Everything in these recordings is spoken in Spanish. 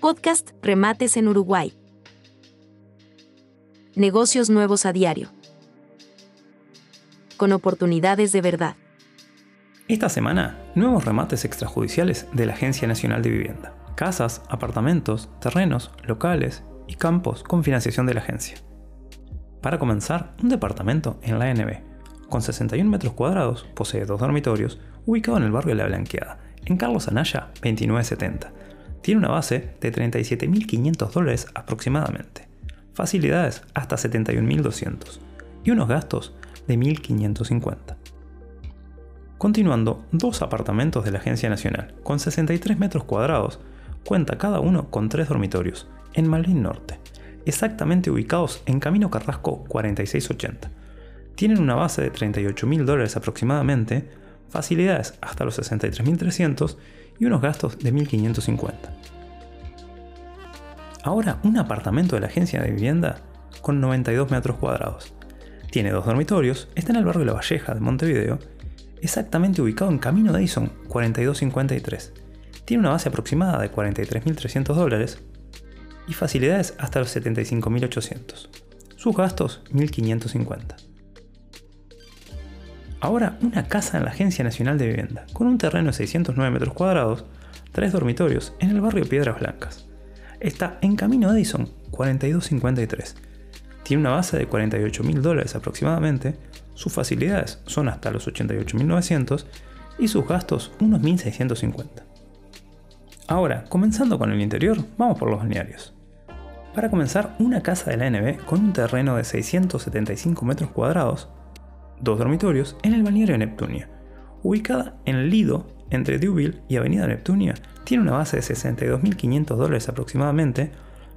Podcast Remates en Uruguay. Negocios nuevos a diario. Con oportunidades de verdad. Esta semana, nuevos remates extrajudiciales de la Agencia Nacional de Vivienda. Casas, apartamentos, terrenos, locales y campos con financiación de la agencia. Para comenzar, un departamento en la ANB, con 61 metros cuadrados, posee dos dormitorios, ubicado en el barrio de La Blanqueada, en Carlos Anaya 2970. Tiene una base de 37.500 dólares aproximadamente, facilidades hasta 71.200 y unos gastos de 1.550. Continuando, dos apartamentos de la Agencia Nacional, con 63 metros cuadrados, cuenta cada uno con tres dormitorios, en Malvin Norte, exactamente ubicados en Camino Carrasco 4680. Tienen una base de 38.000 dólares aproximadamente, facilidades hasta los 63.300 y unos gastos de 1.550. Ahora, un apartamento de la agencia de vivienda con 92 metros cuadrados. Tiene dos dormitorios, está en el barrio La Valleja de Montevideo, exactamente ubicado en Camino Edison 4253. Tiene una base aproximada de 43.300 dólares y facilidades hasta los 75.800. Sus gastos 1.550. Ahora una casa en la Agencia Nacional de Vivienda, con un terreno de 609 metros cuadrados, tres dormitorios en el barrio Piedras Blancas. Está en camino Edison 4253. Tiene una base de 48 mil dólares aproximadamente, sus facilidades son hasta los 88.900 y sus gastos unos 1.650. Ahora, comenzando con el interior, vamos por los balnearios. Para comenzar, una casa de la NB con un terreno de 675 metros cuadrados dos dormitorios en el balneario Neptunia. Ubicada en Lido, entre Deauville y Avenida Neptunia, tiene una base de 62.500 dólares aproximadamente,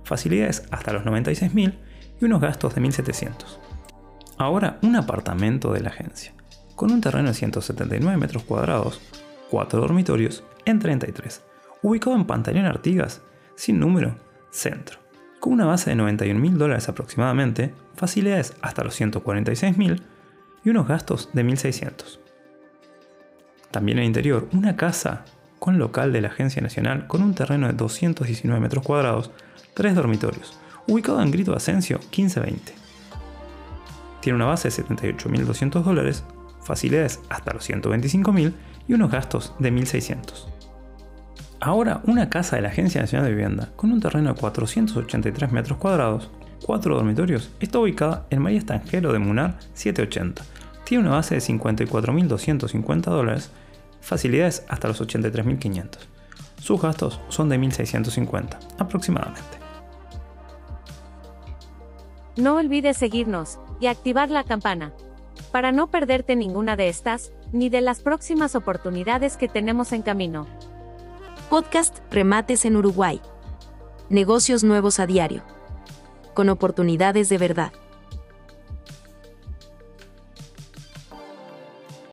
facilidades hasta los 96.000 y unos gastos de 1.700. Ahora, un apartamento de la agencia, con un terreno de 179 metros cuadrados, cuatro dormitorios en 33, ubicado en Pantaleón Artigas, sin número, centro, con una base de 91.000 dólares aproximadamente, facilidades hasta los 146.000 y unos gastos de 1.600. También en el interior, una casa con local de la Agencia Nacional con un terreno de 219 metros cuadrados, tres dormitorios, ubicado en Grito Asensio 1520. Tiene una base de 78.200 dólares, facilidades hasta los 125.000 y unos gastos de 1.600. Ahora, una casa de la Agencia Nacional de Vivienda con un terreno de 483 metros cuadrados, cuatro dormitorios, está ubicada en María Estangero de Munar 780. Tiene una base de 54.250 dólares, facilidades hasta los 83.500. Sus gastos son de 1.650 aproximadamente. No olvides seguirnos y activar la campana para no perderte ninguna de estas ni de las próximas oportunidades que tenemos en camino. Podcast Remates en Uruguay. Negocios nuevos a diario con oportunidades de verdad.